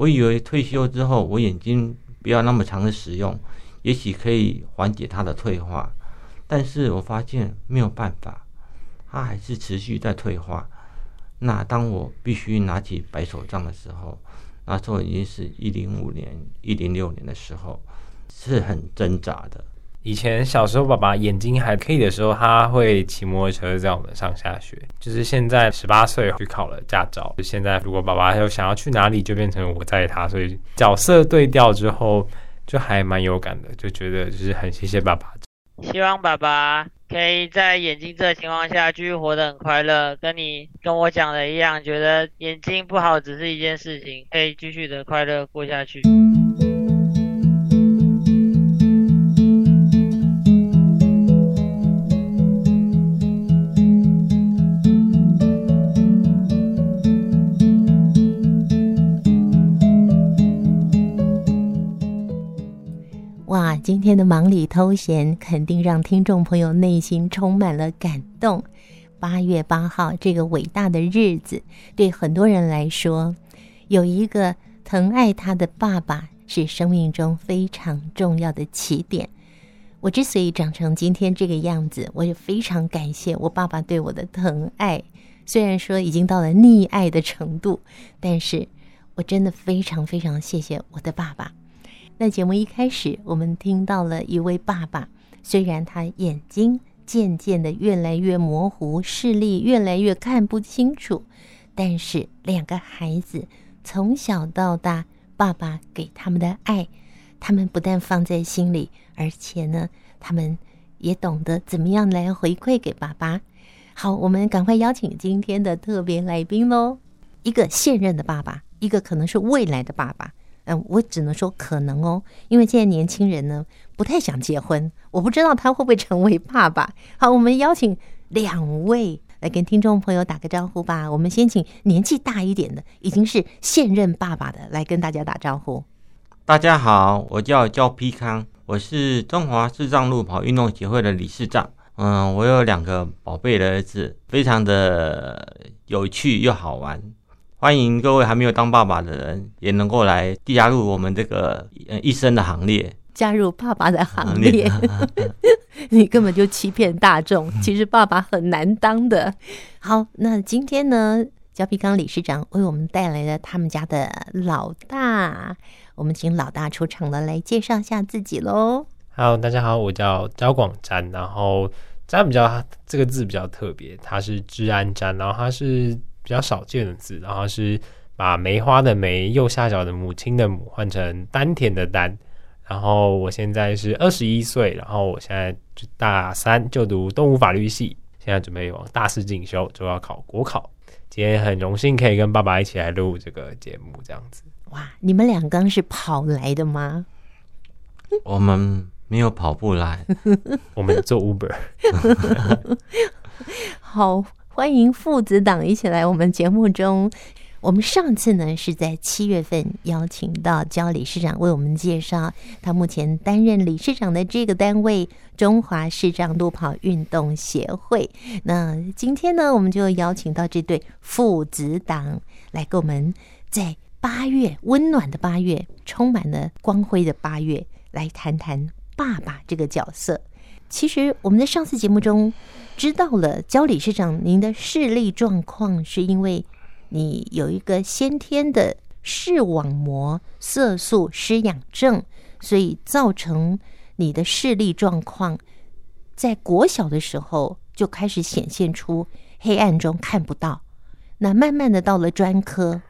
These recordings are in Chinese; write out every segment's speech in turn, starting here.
我以为退休之后我眼睛不要那么长的使用，也许可以缓解它的退化，但是我发现没有办法，它还是持续在退化。那当我必须拿起白手杖的时候，那时候已经是一零五年、一零六年的时候，是很挣扎的。以前小时候，爸爸眼睛还可以的时候，他会骑摩托车载我们上下学。就是现在十八岁去考了驾照，就现在如果爸爸有想要去哪里，就变成我载他。所以角色对调之后，就还蛮有感的，就觉得就是很谢谢爸爸。希望爸爸可以在眼睛这情况下继续活得很快乐，跟你跟我讲的一样，觉得眼睛不好只是一件事情，可以继续的快乐过下去。今天的忙里偷闲，肯定让听众朋友内心充满了感动。八月八号这个伟大的日子，对很多人来说，有一个疼爱他的爸爸是生命中非常重要的起点。我之所以长成今天这个样子，我也非常感谢我爸爸对我的疼爱。虽然说已经到了溺爱的程度，但是我真的非常非常谢谢我的爸爸。那节目一开始，我们听到了一位爸爸，虽然他眼睛渐渐的越来越模糊，视力越来越看不清楚，但是两个孩子从小到大，爸爸给他们的爱，他们不但放在心里，而且呢，他们也懂得怎么样来回馈给爸爸。好，我们赶快邀请今天的特别来宾喽，一个现任的爸爸，一个可能是未来的爸爸。嗯，我只能说可能哦，因为现在年轻人呢不太想结婚，我不知道他会不会成为爸爸。好，我们邀请两位来跟听众朋友打个招呼吧。我们先请年纪大一点的，已经是现任爸爸的来跟大家打招呼。大家好，我叫焦丕康，我是中华视障路跑运动协会的理事长。嗯，我有两个宝贝的儿子，非常的有趣又好玩。欢迎各位还没有当爸爸的人，也能够来加入我们这个一生的行列，加入爸爸的行列。你根本就欺骗大众，其实爸爸很难当的。好，那今天呢，焦皮刚理事长为我们带来了他们家的老大，我们请老大出场了，来介绍一下自己喽。Hello，大家好，我叫焦广瞻，然后瞻比较这个字比较特别，它是治安瞻，然后它是。比较少见的字，然后是把梅花的梅右下角的母亲的母换成丹田的丹。然后我现在是二十一岁，然后我现在就大三就读动物法律系，现在准备往大四进修，就要考国考。今天很荣幸可以跟爸爸一起来录这个节目，这样子。哇，你们两刚是跑来的吗？我们没有跑步来，我们做 Uber。好。欢迎父子党一起来我们节目中。我们上次呢是在七月份邀请到焦理事长为我们介绍他目前担任理事长的这个单位——中华视障路跑运动协会。那今天呢，我们就邀请到这对父子党来跟我们在八月温暖的八月，充满了光辉的八月，来谈谈爸爸这个角色。其实我们在上次节目中知道了，焦理事长您的视力状况是因为你有一个先天的视网膜色素失养症，所以造成你的视力状况在国小的时候就开始显现出黑暗中看不到。那慢慢的到了专科，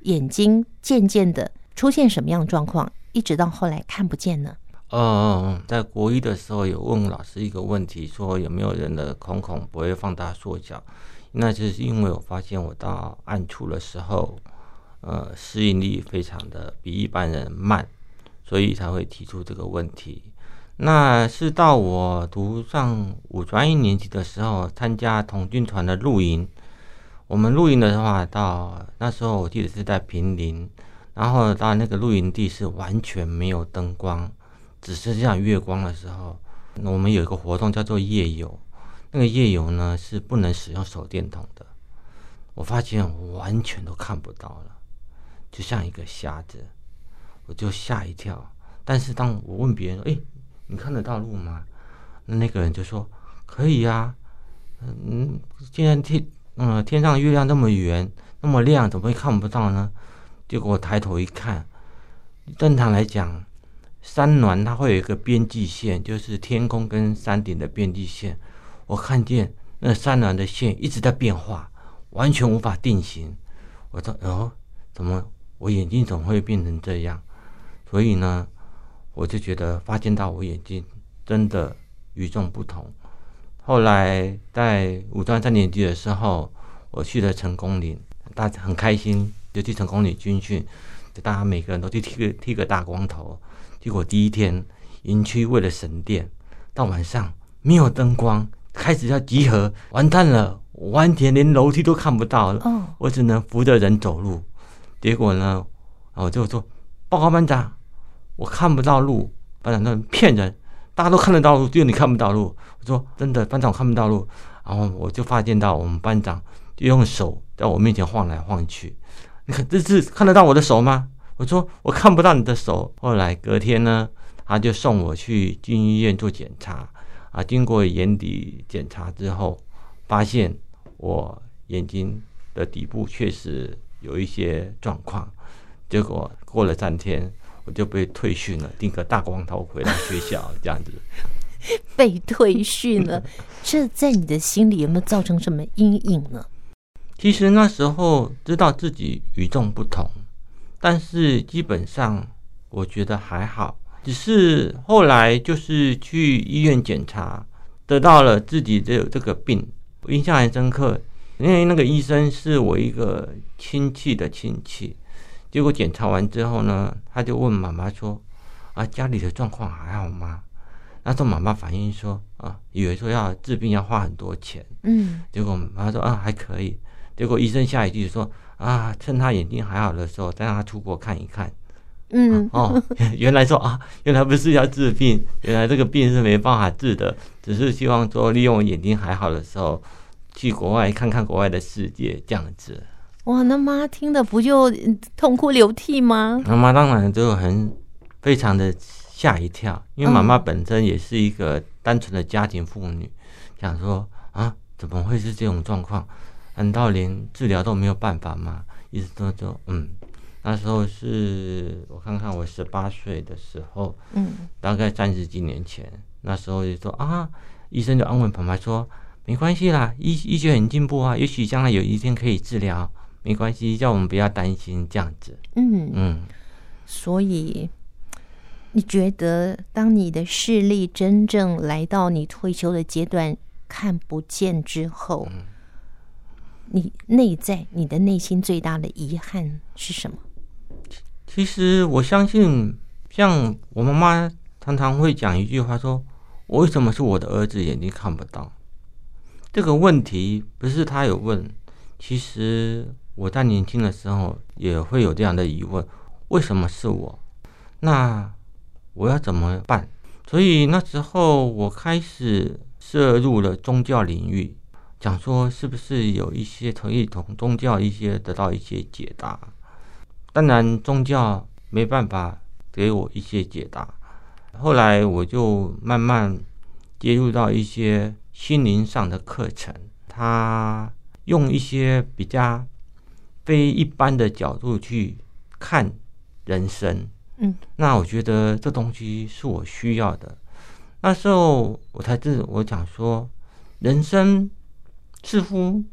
眼睛渐渐的出现什么样状况，一直到后来看不见呢？嗯嗯嗯，在国一的时候有问老师一个问题，说有没有人的瞳孔不会放大缩小？那就是因为我发现我到暗处的时候，呃，适应力非常的比一般人慢，所以才会提出这个问题。那是到我读上五专一年级的时候，参加童军团的露营。我们露营的话，到那时候我记得是在平林，然后到那个露营地是完全没有灯光。只是这样月光的时候，我们有一个活动叫做夜游，那个夜游呢是不能使用手电筒的。我发现我完全都看不到了，就像一个瞎子，我就吓一跳。但是当我问别人：“哎，你看得到路吗？”那个人就说：“可以呀。”嗯，既然天嗯天上月亮那么圆那么亮，怎么会看不到呢？结果我抬头一看，正常来讲，山峦它会有一个边际线，就是天空跟山顶的边际线。我看见那山峦的线一直在变化，完全无法定型。我说：“哦，怎么我眼睛怎么会变成这样？”所以呢，我就觉得发现到我眼睛真的与众不同。后来在五专三年级的时候，我去了成功岭，大家很开心，就去成功岭军训，就大家每个人都去剃个剃个大光头。结果第一天营区为了省电，到晚上没有灯光，开始要集合，完蛋了，我完全连楼梯都看不到了。Oh. 我只能扶着人走路。结果呢，我就说报告班长，我看不到路。班长说骗人。大家都看得到路，只有你看不到路。我说真的，班长我看不到路。然后我就发现到我们班长就用手在我面前晃来晃去。你看这是看得到我的手吗？我说我看不到你的手。后来隔天呢，他就送我去军医院做检查。啊，经过眼底检查之后，发现我眼睛的底部确实有一些状况。结果过了三天。我就被退训了，顶个大光头回到学校，这样子。被退训了，这在你的心里有没有造成什么阴影呢？其实那时候知道自己与众不同，但是基本上我觉得还好。只是后来就是去医院检查，得到了自己的这个病，我印象很深刻，因为那个医生是我一个亲戚的亲戚。结果检查完之后呢，他就问妈妈说：“啊，家里的状况还好吗？”那时候妈妈反应说：“啊，以为说要治病要花很多钱。”嗯，结果妈妈说：“啊，还可以。”结果医生下一句说：“啊，趁他眼睛还好的时候，再让他出国看一看。”嗯，哦，原来说啊，原来不是要治病，原来这个病是没办法治的，只是希望说利用眼睛还好的时候去国外看看国外的世界这样子。哇，那妈听的不就痛哭流涕吗？妈妈当然就很非常的吓一跳，因为妈妈本身也是一个单纯的家庭妇女，想说啊，怎么会是这种状况？难道连治疗都没有办法吗？意思说就嗯，那时候是我看看我十八岁的时候，嗯，大概三十几年前，那时候就说啊，医生就安慰旁白说，没关系啦，医医学很进步啊，也许将来有一天可以治疗。没关系，叫我们不要担心这样子。嗯嗯，所以你觉得，当你的视力真正来到你退休的阶段，看不见之后，嗯、你内在、你的内心最大的遗憾是什么？其实我相信，像我妈妈常常会讲一句话说：“我为什么是我的儿子眼睛看不到？”这个问题不是他有问，其实。我在年轻的时候也会有这样的疑问：为什么是我？那我要怎么办？所以那时候我开始涉入了宗教领域，讲说是不是有一些可以从宗教一些得到一些解答。当然，宗教没办法给我一些解答。后来我就慢慢接入到一些心灵上的课程，他用一些比较。非一般的角度去看人生，嗯，那我觉得这东西是我需要的。那时候我才知，我讲说，人生似乎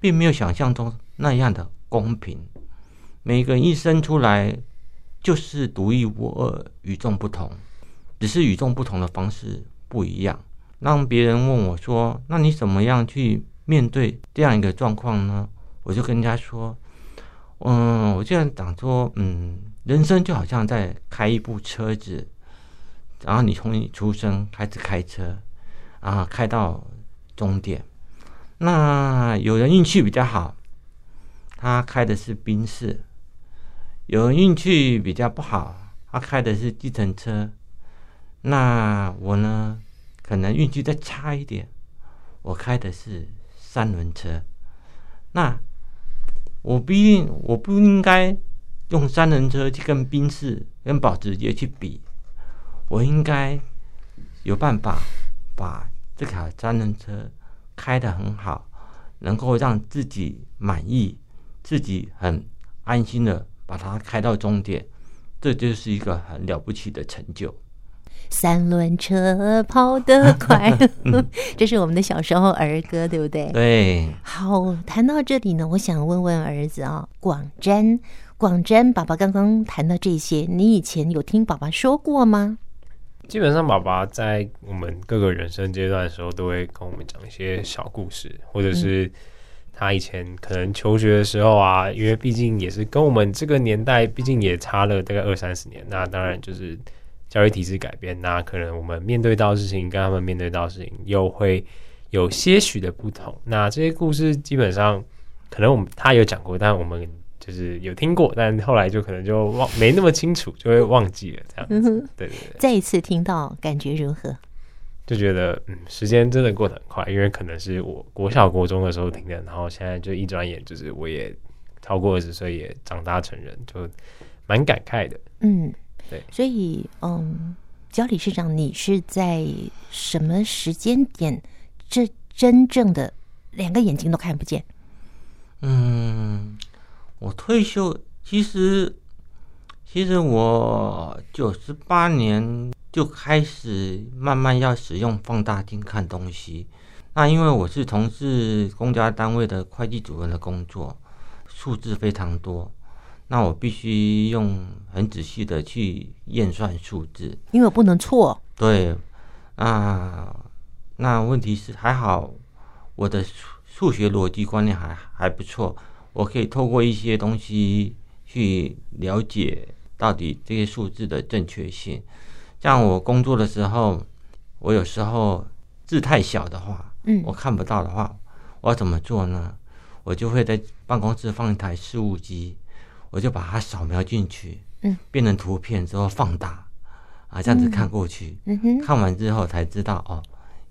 并没有想象中那样的公平。每个人一生出来就是独一无二、与众不同，只是与众不同的方式不一样。让别人问我说：“那你怎么样去面对这样一个状况呢？”我就跟人家说。嗯，我就讲说，嗯，人生就好像在开一部车子，然后你从你出生开始开车，啊，开到终点。那有人运气比较好，他开的是宾士；有人运气比较不好，他开的是计程车。那我呢，可能运气再差一点，我开的是三轮车。那。我不一定，我不应该用三轮车去跟宾士、跟保时捷去比，我应该有办法把这台三轮车开得很好，能够让自己满意，自己很安心的把它开到终点，这就是一个很了不起的成就。三轮车跑得快，这是我们的小时候儿歌，对不对？对。好，谈到这里呢，我想问问儿子啊，广瞻，广瞻，爸爸刚刚谈到这些，你以前有听爸爸说过吗？基本上，爸爸在我们各个人生阶段的时候，都会跟我们讲一些小故事，或者是他以前可能求学的时候啊，因为毕竟也是跟我们这个年代，毕竟也差了大概二三十年，那当然就是。教育体制改变，那可能我们面对到事情跟他们面对到事情又会有些许的不同。那这些故事基本上可能我们他有讲过，但我们就是有听过，但后来就可能就忘没那么清楚，就会忘记了这样子。对对对，再一次听到感觉如何？就觉得嗯，时间真的过得很快，因为可能是我国小国中的时候听的，然后现在就一转眼就是我也超过二十岁，也长大成人，就蛮感慨的。嗯。对，所以，嗯，焦理事长，你是在什么时间点，这真正的两个眼睛都看不见？嗯，我退休，其实，其实我九十八年就开始慢慢要使用放大镜看东西。那因为我是从事公家单位的会计主任的工作，数字非常多。那我必须用很仔细的去验算数字，因为我不能错。对，啊，那问题是还好，我的数数学逻辑观念还还不错，我可以透过一些东西去了解到底这些数字的正确性。像我工作的时候，我有时候字太小的话，嗯，我看不到的话，我要怎么做呢？我就会在办公室放一台事务机。我就把它扫描进去，嗯，变成图片之后放大，啊，这样子看过去，嗯哼，看完之后才知道哦，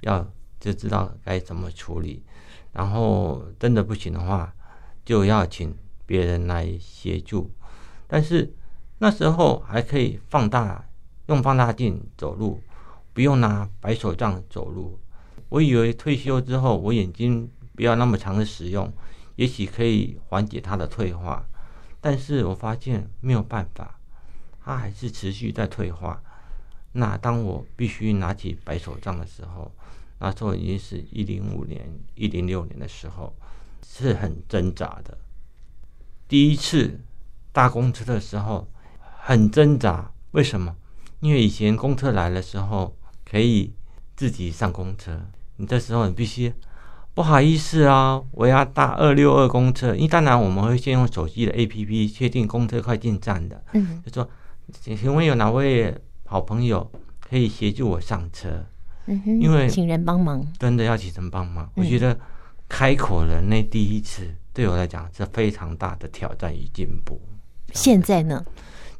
要就知道该怎么处理，然后真的不行的话，就要请别人来协助。但是那时候还可以放大，用放大镜走路，不用拿白手杖走路。我以为退休之后我眼睛不要那么长的使用，也许可以缓解它的退化。但是我发现没有办法，它还是持续在退化。那当我必须拿起白手杖的时候，那时候已经是一零五年、一零六年的时候，是很挣扎的。第一次搭公车的时候很挣扎，为什么？因为以前公车来的时候可以自己上公车，你这时候你必须。不好意思啊，我要搭二六二公车。因为当然我们会先用手机的 APP 确定公车快进站的。嗯，就说，请问有哪位好朋友可以协助我上车？嗯哼，因为请人帮忙，真的要请人帮忙。我觉得开口的那第一次对我来讲是非常大的挑战与进步。现在呢？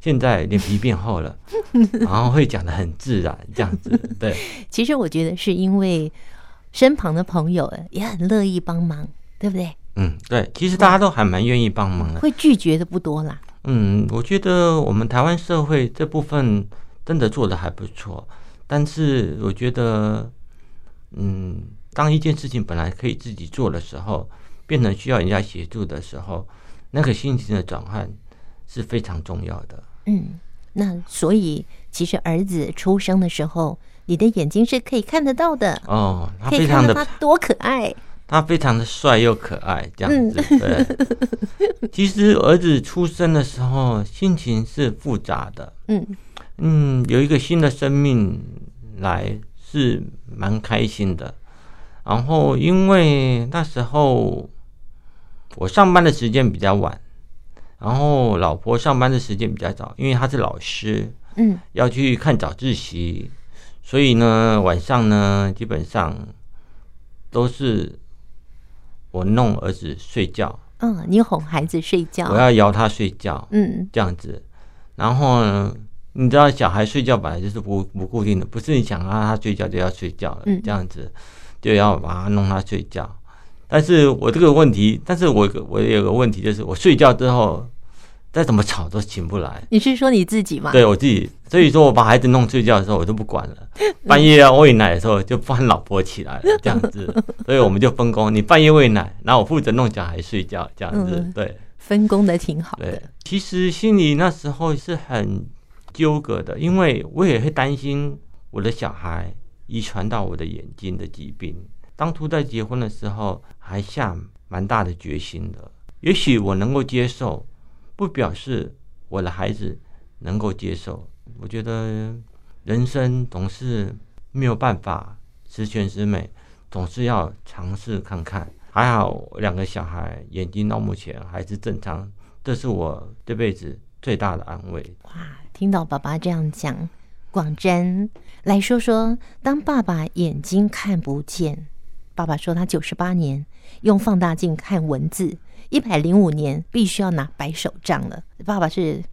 现在脸皮变厚了，然后会讲的很自然，这样子。对，其实我觉得是因为。身旁的朋友也很乐意帮忙，对不对？嗯，对，其实大家都还蛮愿意帮忙的，会拒绝的不多啦。嗯，我觉得我们台湾社会这部分真的做的还不错，但是我觉得，嗯，当一件事情本来可以自己做的时候，变成需要人家协助的时候，那个心情的转换是非常重要的。嗯，那所以其实儿子出生的时候。你的眼睛是可以看得到的哦，他非常的他多可爱，他非常的帅又可爱，这样子。嗯、对，其实儿子出生的时候心情是复杂的，嗯嗯，有一个新的生命来是蛮开心的。然后因为那时候我上班的时间比较晚，然后老婆上班的时间比较早，因为她是老师，嗯，要去看早自习。所以呢，晚上呢，基本上都是我弄儿子睡觉。嗯，你哄孩子睡觉，我要摇他睡觉。嗯，这样子。然后呢，你知道小孩睡觉本来就是不不固定的，不是你想让他睡觉就要睡觉了。嗯，这样子就要把他弄他睡觉。但是我这个问题，但是我我有个问题就是，我睡觉之后再怎么吵都醒不来。你是说你自己吗？对我自己，所以说我把孩子弄睡觉的时候，我都不管了。半夜要喂奶的时候，就放老婆起来了，这样子。所以我们就分工，你半夜喂奶，然后我负责弄小孩睡觉，这样子。对，分工的挺好的。对，其实心里那时候是很纠葛的，因为我也会担心我的小孩遗传到我的眼睛的疾病。当初在结婚的时候，还下蛮大的决心的。也许我能够接受。不表示我的孩子能够接受。我觉得人生总是没有办法十全十美，总是要尝试看看。还好两个小孩眼睛到目前还是正常，这是我这辈子最大的安慰。哇，听到爸爸这样讲，广瞻来说说，当爸爸眼睛看不见，爸爸说他九十八年用放大镜看文字。一百零五年必须要拿白手杖了，爸爸是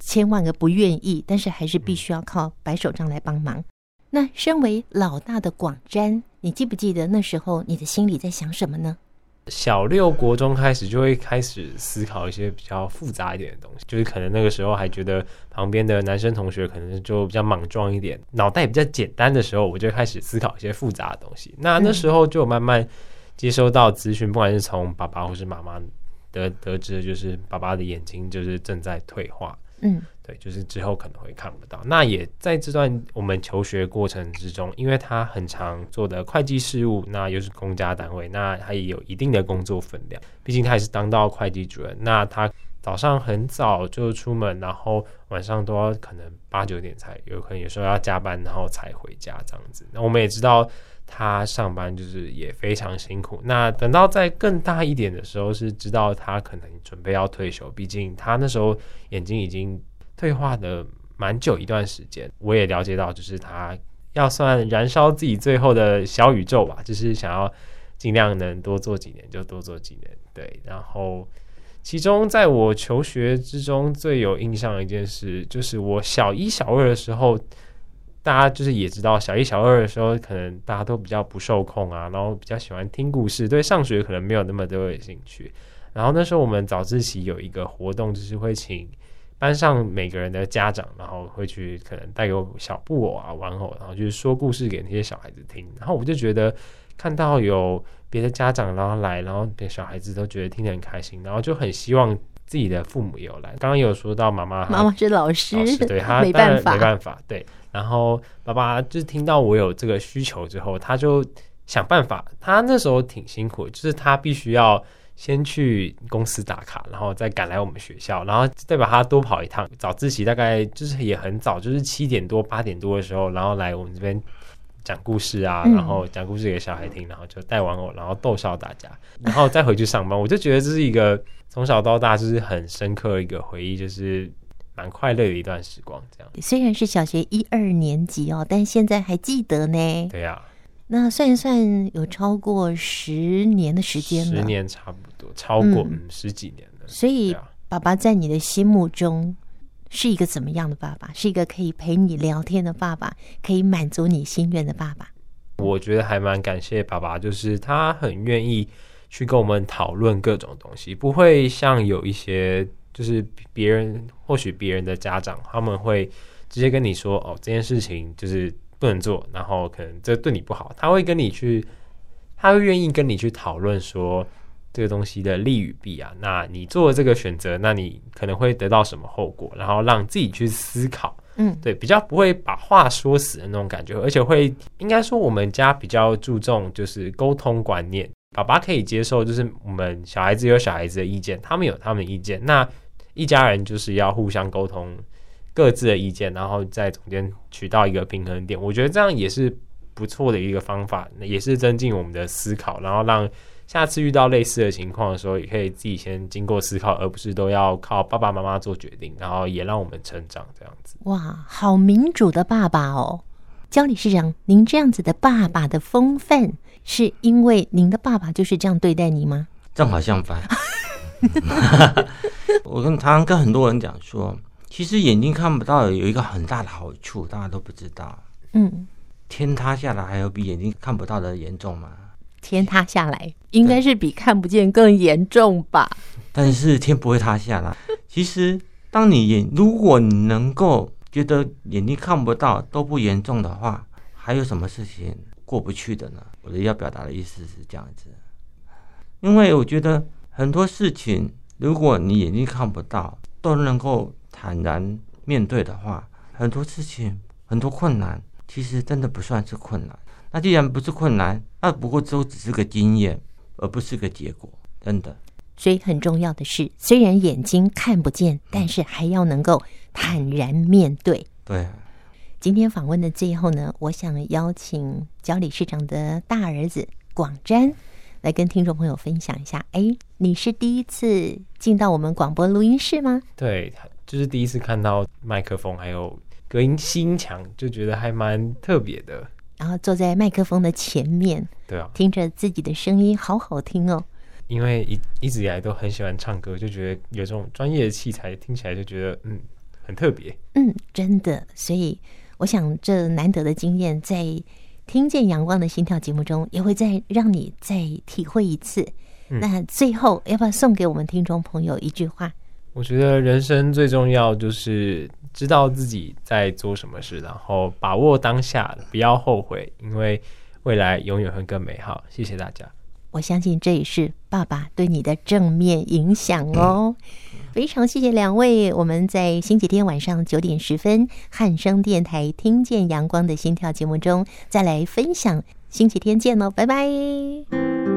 千万个不愿意，但是还是必须要靠白手杖来帮忙。那身为老大的广瞻，你记不记得那时候你的心里在想什么呢？小六国中开始就会开始思考一些比较复杂一点的东西，就是可能那个时候还觉得旁边的男生同学可能就比较莽撞一点，脑袋比较简单的时候，我就开始思考一些复杂的东西。那那时候就慢慢。接收到资讯，不管是从爸爸或是妈妈得得知，就是爸爸的眼睛就是正在退化，嗯，对，就是之后可能会看不到。那也在这段我们求学过程之中，因为他很常做的会计事务，那又是公家单位，那他也有一定的工作分量。毕竟他也是当到会计主任，那他早上很早就出门，然后晚上都要可能八九点才有可能有时候要加班，然后才回家这样子。那我们也知道。他上班就是也非常辛苦。那等到再更大一点的时候，是知道他可能准备要退休。毕竟他那时候眼睛已经退化的蛮久一段时间。我也了解到，就是他要算燃烧自己最后的小宇宙吧，就是想要尽量能多做几年就多做几年。对，然后其中在我求学之中最有印象的一件事，就是我小一、小二的时候。大家就是也知道，小一、小二的时候，可能大家都比较不受控啊，然后比较喜欢听故事，对上学可能没有那么多的兴趣。然后那时候我们早自习有一个活动，就是会请班上每个人的家长，然后会去可能带个小布偶啊、玩偶，然后就是说故事给那些小孩子听。然后我就觉得看到有别的家长然后来，然后小孩子都觉得听得很开心，然后就很希望自己的父母也有来。刚刚有说到妈妈，妈妈是老师，老师对他没办法，没办法，对。然后爸爸就是听到我有这个需求之后，他就想办法。他那时候挺辛苦，就是他必须要先去公司打卡，然后再赶来我们学校，然后再把他多跑一趟。早自习大概就是也很早，就是七点多八点多的时候，然后来我们这边讲故事啊，然后讲故事给小孩听，然后就带玩偶，然后逗笑大家，然后再回去上班。我就觉得这是一个 从小到大就是很深刻的一个回忆，就是。蛮快乐的一段时光，这样。虽然是小学一二年级哦，但现在还记得呢。对呀、啊，那算一算，有超过十年的时间了。十年差不多，超过嗯，嗯十几年了。所以，爸爸在你的心目中是一个怎么样的爸爸？是一个可以陪你聊天的爸爸，可以满足你心愿的爸爸。我觉得还蛮感谢爸爸，就是他很愿意去跟我们讨论各种东西，不会像有一些。就是别人，或许别人的家长他们会直接跟你说：“哦，这件事情就是不能做，然后可能这对你不好。”他会跟你去，他会愿意跟你去讨论说这个东西的利与弊啊。那你做了这个选择，那你可能会得到什么后果？然后让自己去思考。嗯，对，比较不会把话说死的那种感觉，而且会应该说我们家比较注重就是沟通观念。爸爸可以接受，就是我们小孩子有小孩子的意见，他们有他们的意见，那一家人就是要互相沟通各自的意见，然后在中间取到一个平衡点。我觉得这样也是不错的一个方法，也是增进我们的思考，然后让下次遇到类似的情况的时候，也可以自己先经过思考，而不是都要靠爸爸妈妈做决定，然后也让我们成长这样子。哇，好民主的爸爸哦！焦理事长，您这样子的爸爸的风范。是因为您的爸爸就是这样对待你吗？正好相反。我跟常常跟很多人讲说，其实眼睛看不到有一个很大的好处，大家都不知道。嗯，天塌下来还有比眼睛看不到的严重吗？天塌下来，应该是比看不见更严重吧？但是天不会塌下来。其实，当你眼如果你能够觉得眼睛看不到都不严重的话，还有什么事情过不去的呢？我的要表达的意思是这样子，因为我觉得很多事情，如果你眼睛看不到都能够坦然面对的话，很多事情很多困难，其实真的不算是困难。那既然不是困难，那不过都只是个经验，而不是个结果，真的。所以很重要的是，虽然眼睛看不见，但是还要能够坦然面对。对。今天访问的最后呢，我想邀请焦理事长的大儿子广瞻来跟听众朋友分享一下。哎，你是第一次进到我们广播录音室吗？对，就是第一次看到麦克风还有隔音吸音墙，就觉得还蛮特别的。然后坐在麦克风的前面，对啊，听着自己的声音，好好听哦。因为一一直以来都很喜欢唱歌，就觉得有这种专业的器材听起来就觉得嗯很特别。嗯，真的。所以我想这难得的经验，在听见阳光的心跳节目中，也会再让你再体会一次。嗯、那最后要不要送给我们听众朋友一句话？我觉得人生最重要就是。知道自己在做什么事，然后把握当下，不要后悔，因为未来永远会更美好。谢谢大家。我相信这也是爸爸对你的正面影响哦。非常谢谢两位，我们在星期天晚上九点十分汉声电台听见阳光的心跳节目中再来分享。星期天见喽，拜拜。